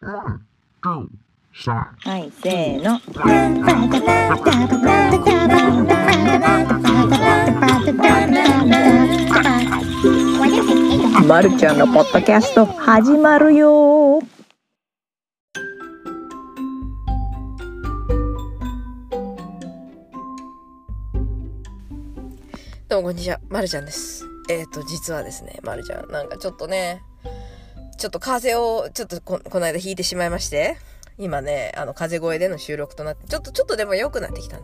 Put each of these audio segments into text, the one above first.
はい、せーの。まるちゃんのポッドキャスト始まるよどうもこんにちは、まるちゃんです。えっ、ー、と、実はですね、まるちゃん、なんかちょっとね、ちょっと風邪を、ちょっとこ、この間引いてしまいまして、今ね、あの、風邪声での収録となって、ちょっと、ちょっとでも良くなってきた。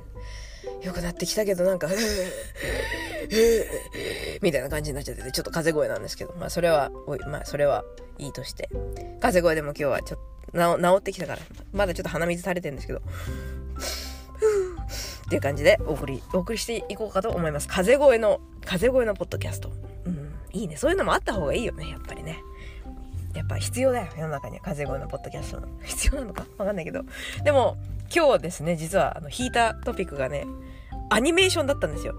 良くなってきたけど、なんか、みたいな感じになっちゃってて、ちょっと風声なんですけど、まあ、それは、おい、まあ、それはいいとして、風声でも今日はちょっと、治ってきたから、まだちょっと鼻水垂れてるんですけど、っていう感じでお送り、お送りしていこうかと思います。風声の、風声のポッドキャスト。うん、いいね。そういうのもあった方がいいよね、やっぱりね。やっぱ必要だよ、世の中には風声のポッドキャストの。必要なのか？わかんないけど。でも、今日ですね、実は、あの、引いたトピックがね、アニメーションだったんですよ。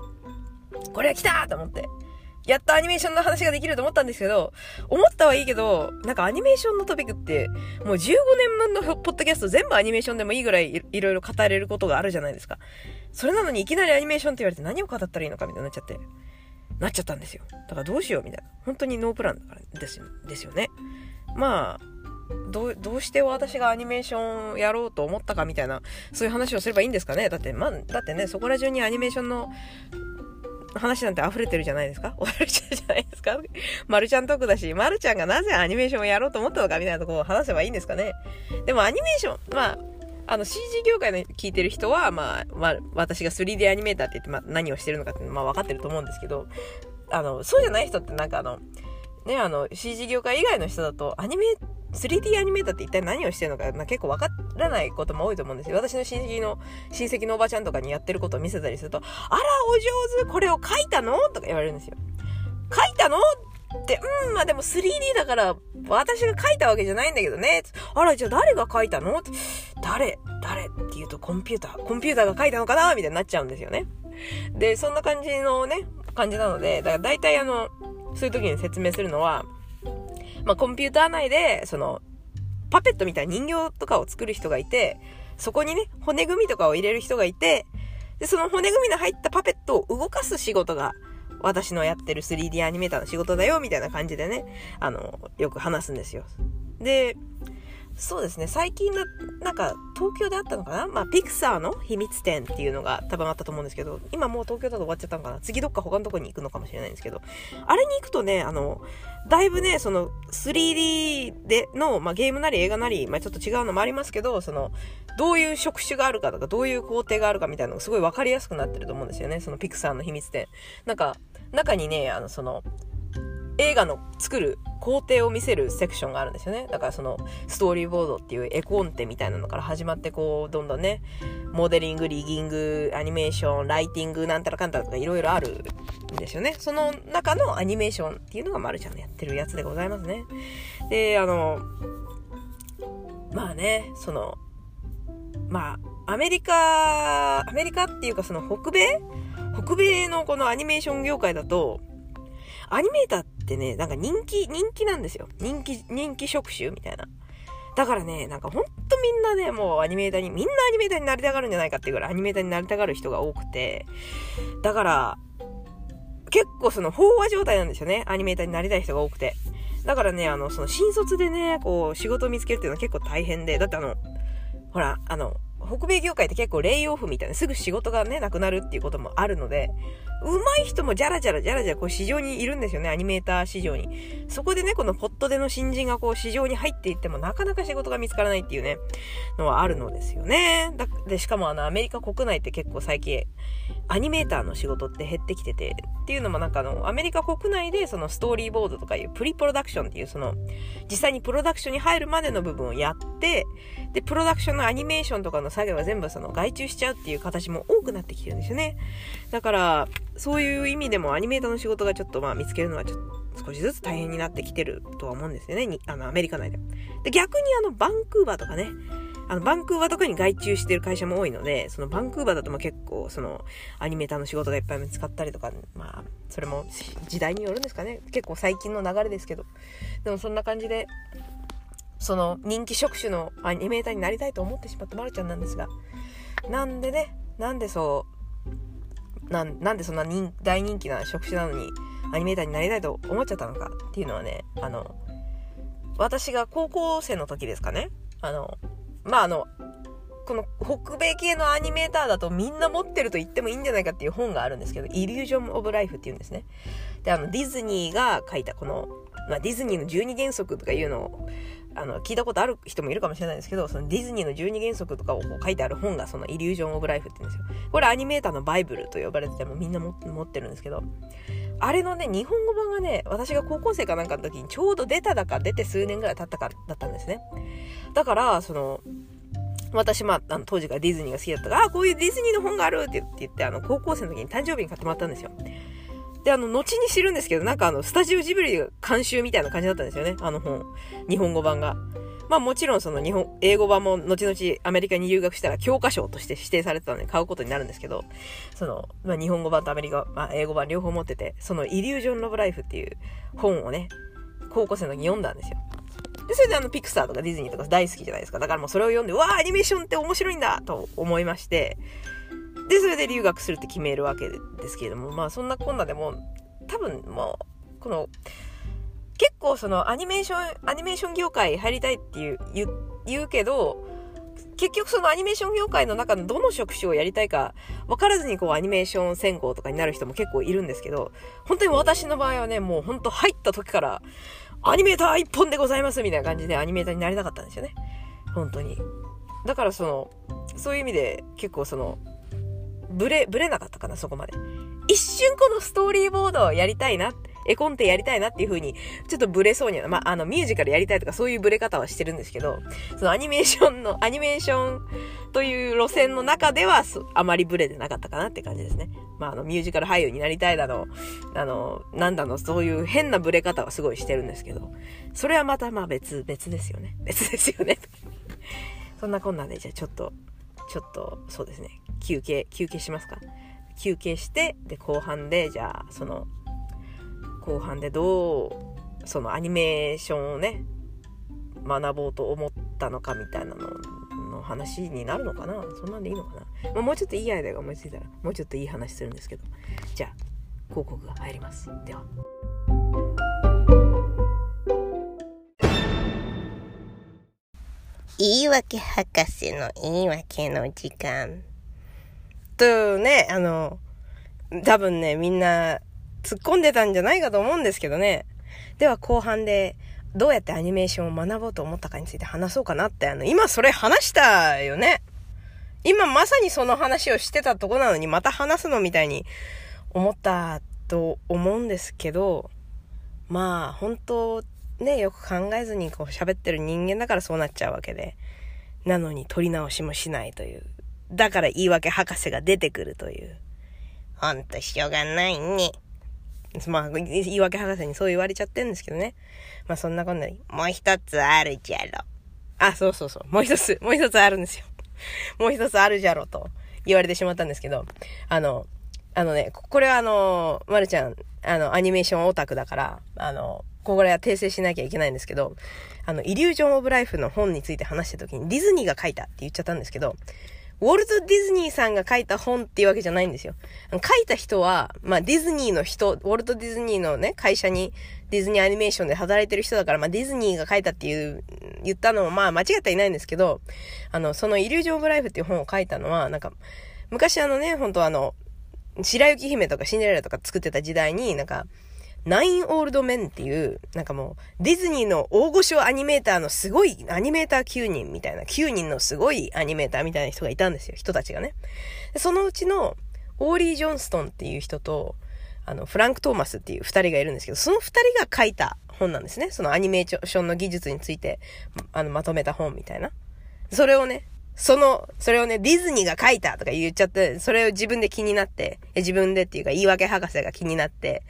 これは来たと思って。やっとアニメーションの話ができると思ったんですけど、思ったはいいけど、なんかアニメーションのトピックって、もう15年分のポッドキャスト全部アニメーションでもいいぐらいいろいろ語れることがあるじゃないですか。それなのにいきなりアニメーションって言われて何を語ったらいいのかみたいになっちゃって、なっちゃったんですよ。だからどうしようみたいな。本当にノープランだからですですよね。まあ、どう、して私がアニメーションやろうと思ったかみたいな、そういう話をすればいいんですかね。だって、まあ、だってね、そこら中にアニメーションの話なんて溢れてるじゃないですか。終わるじゃないですか。まるちゃんトークだし、まるちゃんがなぜアニメーションをやろうと思ったのかみたいなところを話せばいいんですかね。でもアニメーション、まあ、あの CG 業界の聞いてる人は、まあ、まあ、私が 3D アニメーターって言って、まあ、何をしてるのかって、まあ、分かってると思うんですけど、あの、そうじゃない人ってなんかあの、ね、あの、CG 業界以外の人だと、アニメ、3D アニメーターって一体何をしてるのか、まあ、結構分からないことも多いと思うんですよ。私の親戚の、親戚のおばちゃんとかにやってることを見せたりすると、あら、お上手これを書いたの？とか言われるんですよ。書いたの？って、うん、まあでも 3D だから、私が書いたわけじゃないんだけどね。あら、じゃあ誰が書いたの？誰誰って言うとコンピューター。コンピューターが書いたのかな？みたいになっちゃうんですよね。で、そんな感じのね、感じなので、だから大体あの、そういう時に説明するのは、まあコンピューター内で、その、パペットみたいな人形とかを作る人がいて、そこにね、骨組みとかを入れる人がいて、で、その骨組みの入ったパペットを動かす仕事が、私のやってる 3D アニメーターの仕事だよ、みたいな感じでね、あの、よく話すんですよ。で、そうですね、最近な、なんか、東京であったのかな？まあ、ピクサーの秘密展っていうのが多分あったと思うんですけど、今もう東京だと終わっちゃったのかな？次どっか他のとこに行くのかもしれないんですけど、あれに行くとね、あの、だいぶね、その 3D での、まあ、ゲームなり映画なり、まあ、ちょっと違うのもありますけど、その、どういう職種があるかとか、どういう工程があるかみたいなのがすごいわかりやすくなってると思うんですよね。そのピクサーの秘密展。なんか、中にね、あの、その、映画の作る工程を見せるセクションがあるんですよね。だからそのストーリーボードっていう絵コンテみたいなのから始まってこうどんどんね、モデリング、リギング、アニメーション、ライティングなんたらかんたらとかいろいろあるんですよね。その中のアニメーションっていうのがまるちゃんのやってるやつでございますね。で、あの、まあね、その、まあ、アメリカ、アメリカっていうかその北米？北米のこのアニメーション業界だと、アニメーターってね、なんか人気、人気なんですよ。人気、人気職種みたいな。だからね、なんかほんとみんなね、もうアニメーターに、みんなアニメーターになりたがるんじゃないかっていうぐらいアニメーターになりたがる人が多くて、だから、結構その飽和状態なんですよね。アニメーターになりたい人が多くて。だからね、あの、その新卒でね、こう、仕事を見つけるっていうのは結構大変で、だってあの、ほら、あの、北米業界って結構レイオフみたいな、すぐ仕事がね、なくなるっていうこともあるので、上手い人もじゃらじゃらじゃらじゃらこう市場にいるんですよね、アニメーター市場に。そこでね、このポットでの新人がこう市場に入っていってもなかなか仕事が見つからないっていうね、のはあるのですよね。だで、しかもあのアメリカ国内って結構最近、アニメーターの仕事って減ってきてて、っていうのもなんかあの、アメリカ国内でそのストーリーボードとかいうプリプロダクションっていうその、実際にプロダクションに入るまでの部分をやって、で、プロダクションのアニメーションとかの作業は全部その外注しちゃうっていう形も多くなってきてるんですよね。だから、そういう意味でもアニメーターの仕事がちょっとまあ見つけるのはちょっと少しずつ大変になってきてるとは思うんですよね。にあの、アメリカ内で。で、逆にあの、バンクーバーとかね、あの、バンクーバーとかに外注してる会社も多いので、そのバンクーバーだとまあ結構、その、アニメーターの仕事がいっぱい見つかったりとか、まあ、それも時代によるんですかね。結構最近の流れですけど。でもそんな感じで、その人気職種のアニメーターになりたいと思ってしまったまるちゃんなんですが、なんでね、なんでそう、なんでそんな人大人気な職種なのにアニメーターになりたいと思っちゃったのかっていうのはね、あの、私が高校生の時ですかね、あの、まあ、あの、この北米系のアニメーターだとみんな持ってると言ってもいいんじゃないかっていう本があるんですけど、イリュージョン・オブ・ライフっていうんですね。で、あの、ディズニーが書いたこの、まあ、ディズニーの12原則とかいうのを、あの、聞いたことある人もいるかもしれないんですけど、そのディズニーの12原則とかをこう書いてある本がそのイリュージョン・オブ・ライフって言うんですよ。これアニメーターのバイブルと呼ばれててもみんな持ってるんですけど、あれのね、日本語版がね、私が高校生かなんかの時にちょうど出ただか出て数年ぐらい経ったかだったんですね。だから、その、私、まあ、あの当時からディズニーが好きだったから、あ、こういうディズニーの本があるって言って、あの、高校生の時に誕生日に買ってもらったんですよ。で、あの、後に知るんですけど、なんかあの、スタジオジブリ監修みたいな感じだったんですよね。あの本。日本語版が。まあもちろんその日本、英語版も後々アメリカに留学したら教科書として指定されてたので買うことになるんですけど、その、まあ日本語版とアメリカ、まあ英語版両方持ってて、そのイリュージョン・ロブ・ライフっていう本をね、高校生の時に読んだんですよ。で、それであの、ピクサーとかディズニーとか大好きじゃないですか。だからもうそれを読んで、わあ、アニメーションって面白いんだと思いまして、で、それで留学するって決めるわけですけれども、まあそんなこんなでも、多分もう、この、結構そのアニメーション、アニメーション業界入りたいっていう、言言うけど、結局そのアニメーション業界の中のどの職種をやりたいか分からずにこうアニメーション専攻とかになる人も結構いるんですけど、本当に私の場合はね、もう本当入った時からアニメーター一本でございますみたいな感じでアニメーターになりたかったんですよね。本当に。だからその、そういう意味で結構その、ブレ、ブレなかったかな、そこまで。一瞬このストーリーボードをやりたいな、絵コンテやりたいなっていう風に、ちょっとブレそうには、まあ、あの、ミュージカルやりたいとかそういうブレ方はしてるんですけど、そのアニメーションの、アニメーションという路線の中では、あまりブレてなかったかなって感じですね。まあ、あの、ミュージカル俳優になりたいだの、あの、なんだの、そういう変なブレ方はすごいしてるんですけど、それはまたまあ別、別ですよね。別ですよね。そんなこんなで、じゃあちょっと、ちょっと、そうですね、休憩、休憩しますか？休憩して、で、後半で、じゃあ、その、後半でどう、そのアニメーションをね、学ぼうと思ったのかみたいなのの話になるのかな？そんなんでいいのかな、まあ、もうちょっといいアイデアが思いついたら、もうちょっといい話するんですけど。じゃあ、広告が入ります。では。言い訳博士の言い訳の時間。とね、あの、多分ね、みんな突っ込んでたんじゃないかと思うんですけどね。では後半で、どうやってアニメーションを学ぼうと思ったかについて話そうかなって、あの、今それ話したよね。今まさにその話をしてたとこなのにまた話すのみたいに思ったと思うんですけど、まあ、本当ね、よく考えずにこう喋ってる人間だからそうなっちゃうわけで。なのに取り直しもしないという。だから言い訳博士が出てくるという。ほんとしょうがないね。まあ、言い訳博士にそう言われちゃってるんですけどね。まあそんなこんなに。もう一つあるじゃろ。あ、そうそうそう。もう一つ、もう一つあるんですよ。もう一つあるじゃろと言われてしまったんですけど、あの、あのね、これはあの、まるちゃん、あの、アニメーションオタクだから、あの、これは訂正しなきゃいけないんですけど、あの、イリュージョン・オブ・ライフの本について話した時にディズニーが書いたって言っちゃったんですけど、ウォルト・ディズニーさんが書いた本っていうわけじゃないんですよ。書いた人は、まあディズニーの人、ウォルト・ディズニーのね、会社にディズニーアニメーションで働いてる人だから、まあディズニーが書いたっていう、言ったのもまあ間違ってはいないんですけど、あの、そのイリュージョン・オブ・ライフっていう本を書いたのは、なんか、昔あのね、本当あの、白雪姫とかシンデレラとか作ってた時代に、なんか、ナインオールドメンっていう、なんかもう、ディズニーの大御所アニメーターのすごい、アニメーター9人みたいな、9人のすごいアニメーターみたいな人がいたんですよ、人たちがね。そのうちの、オーリー・ジョンストンっていう人と、あの、フランク・トーマスっていう二人がいるんですけど、その二人が書いた本なんですね。そのアニメーションの技術について、あの、まとめた本みたいな。それをね、その、それをね、ディズニーが書いたとか言っちゃって、それを自分で気になって、自分でっていうか言い訳博士が気になって、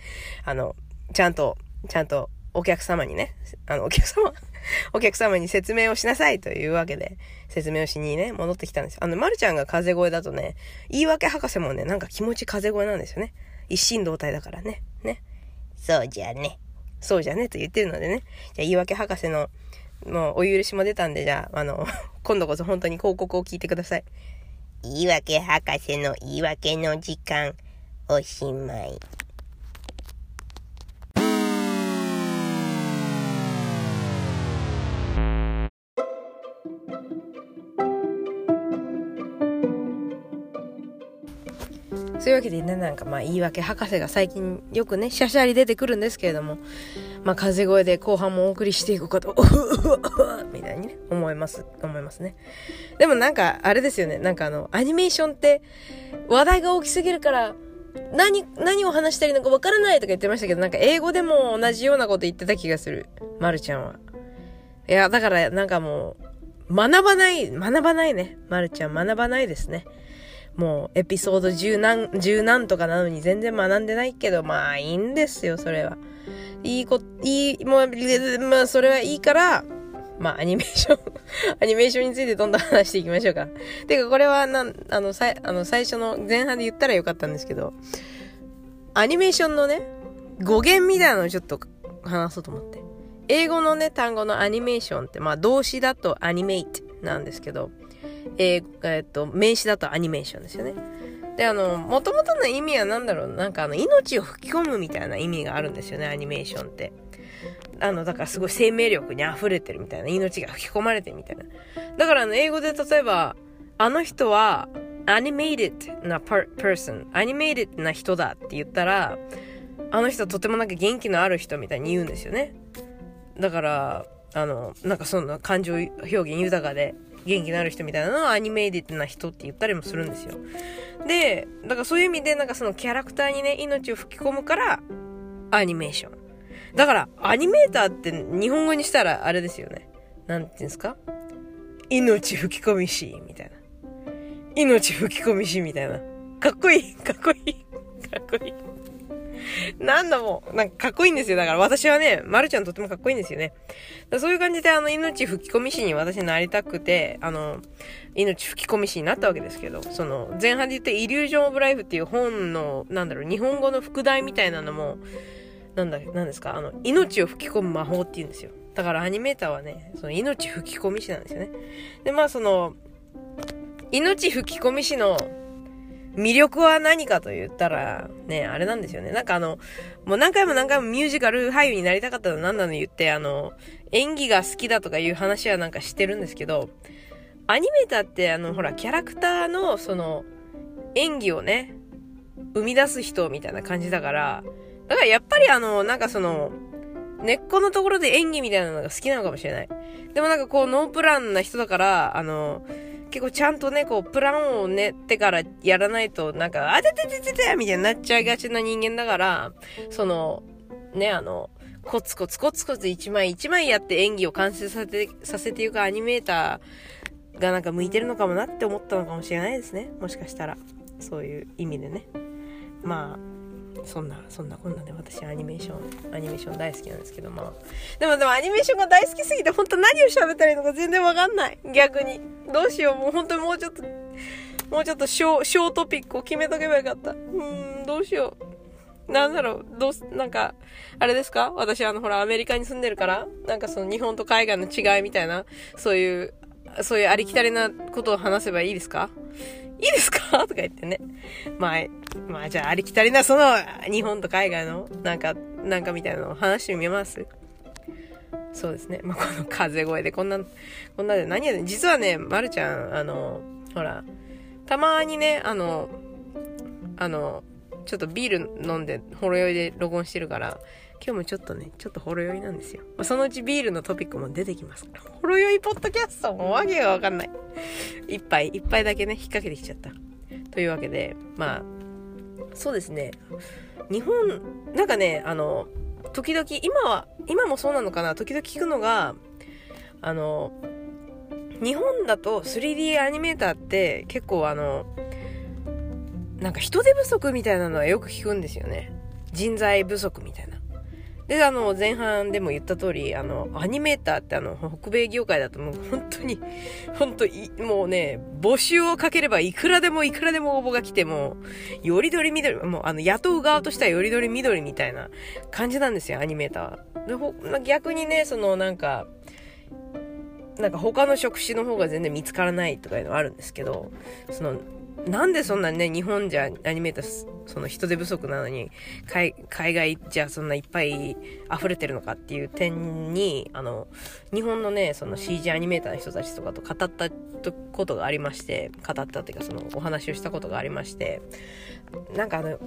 あの、ちゃんと、ちゃんとお客様にね、あの、お客様 お客様に説明をしなさいというわけで、説明をしにね、戻ってきたんですよ。あの、まるちゃんが風声だとね、言い訳博士もね、なんか気持ち風声なんですよね。一心同体だからね。ね。そうじゃね。そうじゃねと言ってるのでね。じゃあ言い訳博士のもうお許しも出たんで、じゃあ、あの、今度こそ本当に広告を聞いてください。言い訳博士の言い訳の時間、おしまい。そういうわけでね、なんかまあ言い訳博士が最近よくね、シャシャリ出てくるんですけれども、まあ風声で後半もお送りしていこうかと、みたいにね、思います、思いますね。でもなんか、あれですよね、なんかあの、アニメーションって話題が大きすぎるから、何、何を話したらいいのかわからないとか言ってましたけど、なんか英語でも同じようなこと言ってた気がする。まるちゃんは。いや、だからなんかもう、学ばない、学ばないね。まるちゃん学ばないですね。もうエピソード10何、10何とかなのに全然学んでないけど、まあいいんですよ、それは。いいこ、いい、もう、まあそれはいいから、まあアニメーション、アニメーションについてどんどん話していきましょうか。てかこれはなん、あの、さ、あの、最初の前半で言ったらよかったんですけど、アニメーションのね、語源みたいなのをちょっと話そうと思って。英語のね、単語のアニメーションって、まあ動詞だとアニメイトなんですけど、えーえーっと、名詞だとアニメーションですよね。で、あの、元々の意味は何だろうなんかあの、命を吹き込むみたいな意味があるんですよね、アニメーションって。あの、だからすごい生命力に溢れてるみたいな、命が吹き込まれてるみたいな。だからあの、英語で例えば、あの人は、animated な per person、animated な人だって言ったら、あの人とてもなんか元気のある人みたいに言うんですよね。だから、あの、なんかそんな感情表現豊かで元気のある人みたいなのをアニメーティッドな人って言ったりもするんですよ。で、だからそういう意味でなんかそのキャラクターにね、命を吹き込むから、アニメーション。だから、アニメーターって日本語にしたらあれですよね。なんていうんですか？命吹き込みし、みたいな。命吹き込みし、みたいな。かっこいい、かっこいい、かっこいい。なんだもん、なんかかっこいいんですよ。だから私はね、まるちゃんとってもかっこいいんですよね。そういう感じであの、命吹き込み師に私なりたくて、あの、命吹き込み師になったわけですけど、その、前半で言ったイリュージョン・オブ・ライフっていう本の、なんだろう、日本語の副題みたいなのも、なんだ、なんですか、あの、命を吹き込む魔法って言うんですよ。だからアニメーターはね、その命吹き込み師なんですよね。で、まあその、命吹き込み師の魅力は何かと言ったら、ね、あれなんですよね。なんかあの、もう何回も何回もミュージカル俳優になりたかったの何なの言って、あの、演技が好きだとかいう話はなんかしてるんですけど、アニメーターってあの、ほら、キャラクターのその、演技をね、生み出す人みたいな感じだから、だからやっぱりあの、なんかその、根っこのところで演技みたいなのが好きなのかもしれない。でもなんかこう、ノープランな人だから、あの、結構ちゃんとね、こう、プランを練ってからやらないと、なんか、あてててててみたいになっちゃいがちな人間だから、その、ね、あの、コツコツコツコツ一枚一枚やって演技を完成させて、させていうかアニメーターがなんか向いてるのかもなって思ったのかもしれないですね。もしかしたら。そういう意味でね。まあ、そんな、そんなこんなで私アニメーション、アニメーション大好きなんですけど、まあ。でもでもアニメーションが大好きすぎて本当何を喋ったらいいのか全然わかんない。逆に。どうしよう。もう本当にもうちょっと、もうちょっと小、小トピックを決めとけばよかった。うん、どうしよう。なんだろう、どう、なんか、あれですか？私あの、ほら、アメリカに住んでるから、なんかその日本と海外の違いみたいな、そういう、そういうありきたりなことを話せばいいですか？いいですか？とか言ってね。まあ、まあじゃあありきたりなその日本と海外のなんか、なんかみたいなのを話してみます？そうですね。まあこの風声でこんな、こんなで何やねん。実はね、まるちゃん、あの、ほら、たまにね、あの、あの、ちょっとビール飲んで、ほろ酔いで録音してるから、今日もちょっとね、ちょっとほろ酔いなんですよ。まあ、そのうちビールのトピックも出てきますから。ほろ酔いポッドキャストもわけがわかんない。一杯、一杯だけね、引っ掛けてきちゃった。というわけで、まあ、そうですね。日本、なんかね、あの、時々、今は、今もそうなのかな、時々聞くのが、あの、日本だと 3D アニメーターって結構あの、なんか人手不足みたいなのはよく聞くんですよね。人材不足みたいな。で、あの、前半でも言った通り、あの、アニメーターってあの、北米業界だともう本当に、本当に、もうね、募集をかければいくらでもいくらでも応募が来ても、よりどり緑、もうあの、雇う側としてはよりどり緑みたいな感じなんですよ、アニメーターは。で、ほ逆にね、そのなんか、なんか他の職種の方が全然見つからないとかいうのはあるんですけど、その、なんでそんなね、日本じゃアニメーター、その人手不足なのに、海外じゃそんないっぱい溢れてるのかっていう点に、あの、日本のね、その CG アニメーターの人たちとかと語ったことがありまして、語ったっていうかそのお話をしたことがありまして、なんかあの、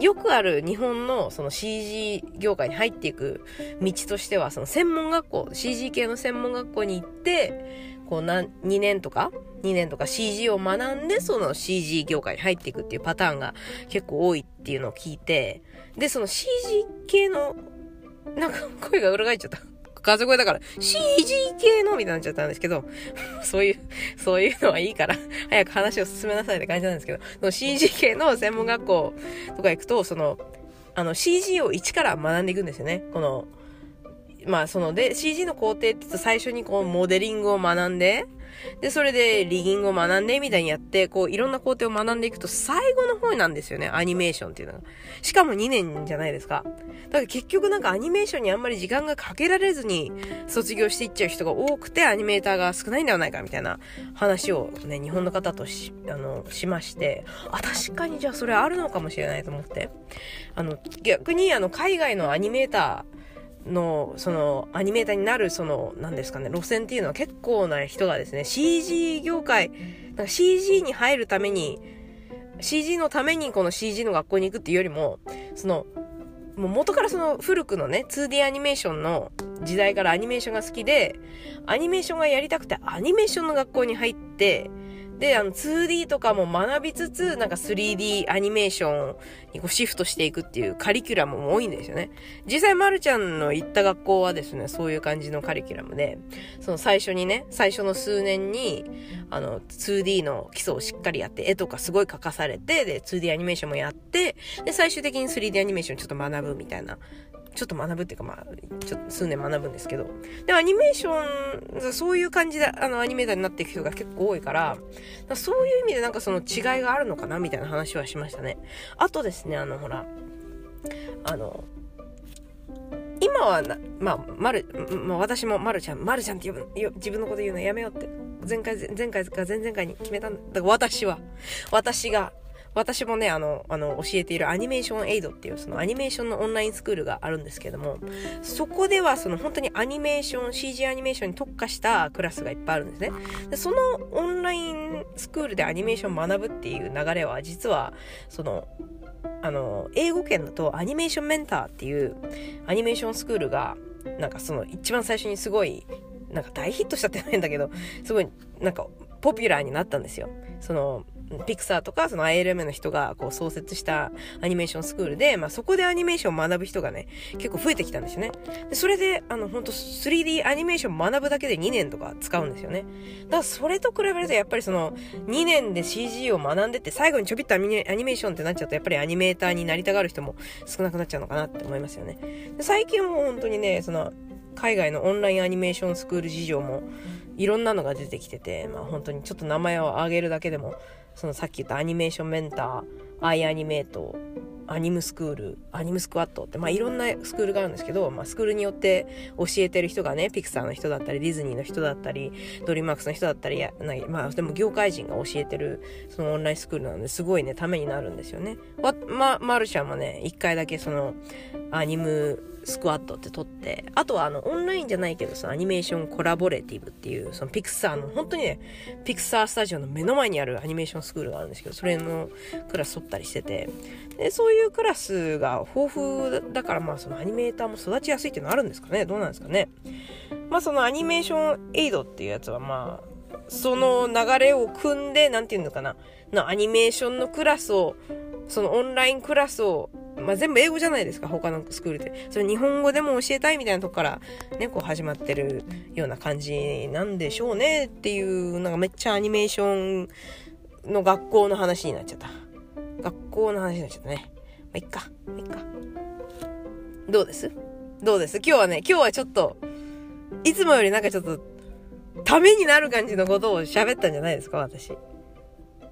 よくある日本のその CG 業界に入っていく道としては、その専門学校、CG 系の専門学校に行って、こう何、2年とか、2年とか CG を学んで、その CG 業界に入っていくっていうパターンが結構多いっていうのを聞いて、で、その CG 系の、なんか声が裏返っちゃった。風声だから、CG 系のみたいになっちゃったんですけど、そういう、そういうのはいいから、早く話を進めなさいって感じなんですけど、その CG 系の専門学校とか行くと、その、あの CG を一から学んでいくんですよね。この、まあそので CG の工程って言うと最初にこうモデリングを学んで、で、それでリギングを学んでみたいにやって、こういろんな工程を学んでいくと最後の方なんですよね、アニメーションっていうのが。しかも2年じゃないですか。だから結局なんかアニメーションにあんまり時間がかけられずに卒業していっちゃう人が多くてアニメーターが少ないんではないかみたいな話をね、日本の方とし、あの、しまして、あ、確かにじゃあそれあるのかもしれないと思って。あの、逆にあの、海外のアニメーター、の、その、アニメーターになる、その、なんですかね、路線っていうのは結構な人がですね、CG 業界、なんか CG に入るために、CG のためにこの CG の学校に行くっていうよりも、その、もう元からその古くのね、2D アニメーションの時代からアニメーションが好きで、アニメーションがやりたくてアニメーションの学校に入って、で、あの、2D とかも学びつつ、なんか 3D アニメーションにこうシフトしていくっていうカリキュラムも多いんですよね。実際、まるちゃんの行った学校はですね、そういう感じのカリキュラムで、その最初にね、最初の数年に、あの、2D の基礎をしっかりやって、絵とかすごい描かされて、で、2D アニメーションもやって、で、最終的に 3D アニメーションちょっと学ぶみたいなちょっと学ぶっていうか、まあ、ちょっと数年学ぶんですけど。でも、アニメーション、そういう感じで、あの、アニメーターになっていく人が結構多いから、からそういう意味でなんかその違いがあるのかなみたいな話はしましたね。あとですね、あの、ほら、あの、今はな、まあ、まる、まあ、私もまるちゃん、まるちゃんって呼ぶ、自分のこと言うのやめようって、前回、前回か前々回に決めたんだ。だから私は、私が、私もね、あの、あの、教えているアニメーションエイドっていう、そのアニメーションのオンラインスクールがあるんですけども、そこではその本当にアニメーション、CG アニメーションに特化したクラスがいっぱいあるんですね。でそのオンラインスクールでアニメーションを学ぶっていう流れは、実は、その、あの、英語圏だとアニメーションメンターっていうアニメーションスクールが、なんかその一番最初にすごい、なんか大ヒットしたってないんだけど、すごい、なんか、ポピュラーになったんですよ。その、ピクサーとかその ILM の人がこう創設したアニメーションスクールで、まあそこでアニメーションを学ぶ人がね、結構増えてきたんですよね。で、それで、あの、ほんと 3D アニメーションを学ぶだけで2年とか使うんですよね。だからそれと比べるとやっぱりその2年で CG を学んでって最後にちょびっとアニメーションってなっちゃうとやっぱりアニメーターになりたがる人も少なくなっちゃうのかなって思いますよね。で最近も本当にね、その海外のオンラインアニメーションスクール事情もいろんなのが出てきてて、まあ本当にちょっと名前を挙げるだけでもそのさっき言ったアニメーションメンター、アイアニメート、アニムスクール、アニムスクワットって、まあいろんなスクールがあるんですけど、まあスクールによって教えてる人がね、ピクサーの人だったり、ディズニーの人だったり、ドリーマックスの人だったり、まあでも業界人が教えてる、そのオンラインスクールなので、すごいね、ためになるんですよね。わ、ま、マルシャンもね、一回だけその、アニムスクワットって撮って、あとはあの、オンラインじゃないけどさ、アニメーションコラボレティブっていう、そのピクサーの、本当にね、ピクサースタジオの目の前にあるアニメーションスクールがあるんですけど、それのクラス取ったりしてて、で、そういうクラスが豊富だから、まあそのアニメーターも育ちやすいっていうのあるんですかねどうなんですかねまあそのアニメーションエイドっていうやつはまあ、その流れを組んで、なんていうのかな、のアニメーションのクラスを、そのオンラインクラスをまあ、全部英語じゃないですか、他のスクールで。それ日本語でも教えたいみたいなとこからね、こう始まってるような感じなんでしょうねっていう、なんかめっちゃアニメーションの学校の話になっちゃった。学校の話になっちゃったね。まあ、いっか、まあ、いっか。どうです？どうです？今日はね、今日はちょっと、いつもよりなんかちょっと、ためになる感じのことを喋ったんじゃないですか、私。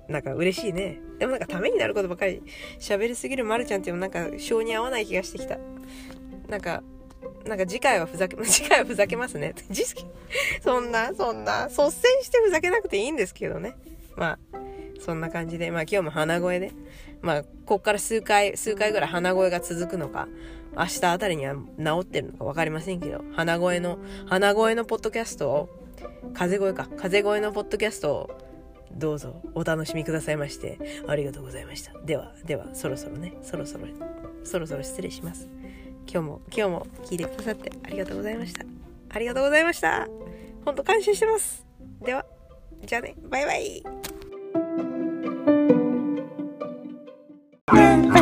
なんか嬉しいね。でもなんかためになることばかり喋りすぎるまるちゃんっていうのなんか性に合わない気がしてきた。なんか、なんか次回はふざけ、次回はふざけますね。そんな、そんな、率先してふざけなくていいんですけどね。まあ、そんな感じで、まあ今日も鼻声で、まあ、こっから数回、数回ぐらい鼻声が続くのか、明日あたりには治ってるのかわかりませんけど、鼻声の、鼻声のポッドキャストを、風声か、風声のポッドキャストを、どうぞお楽しみくださいまして、ありがとうございました。では、では、そろそろね、そろそろ、そろそろ失礼します。今日も、今日も聞いてくださってありがとうございました。ありがとうございました。ほんと感謝してます。では、じゃあね、バイバイ。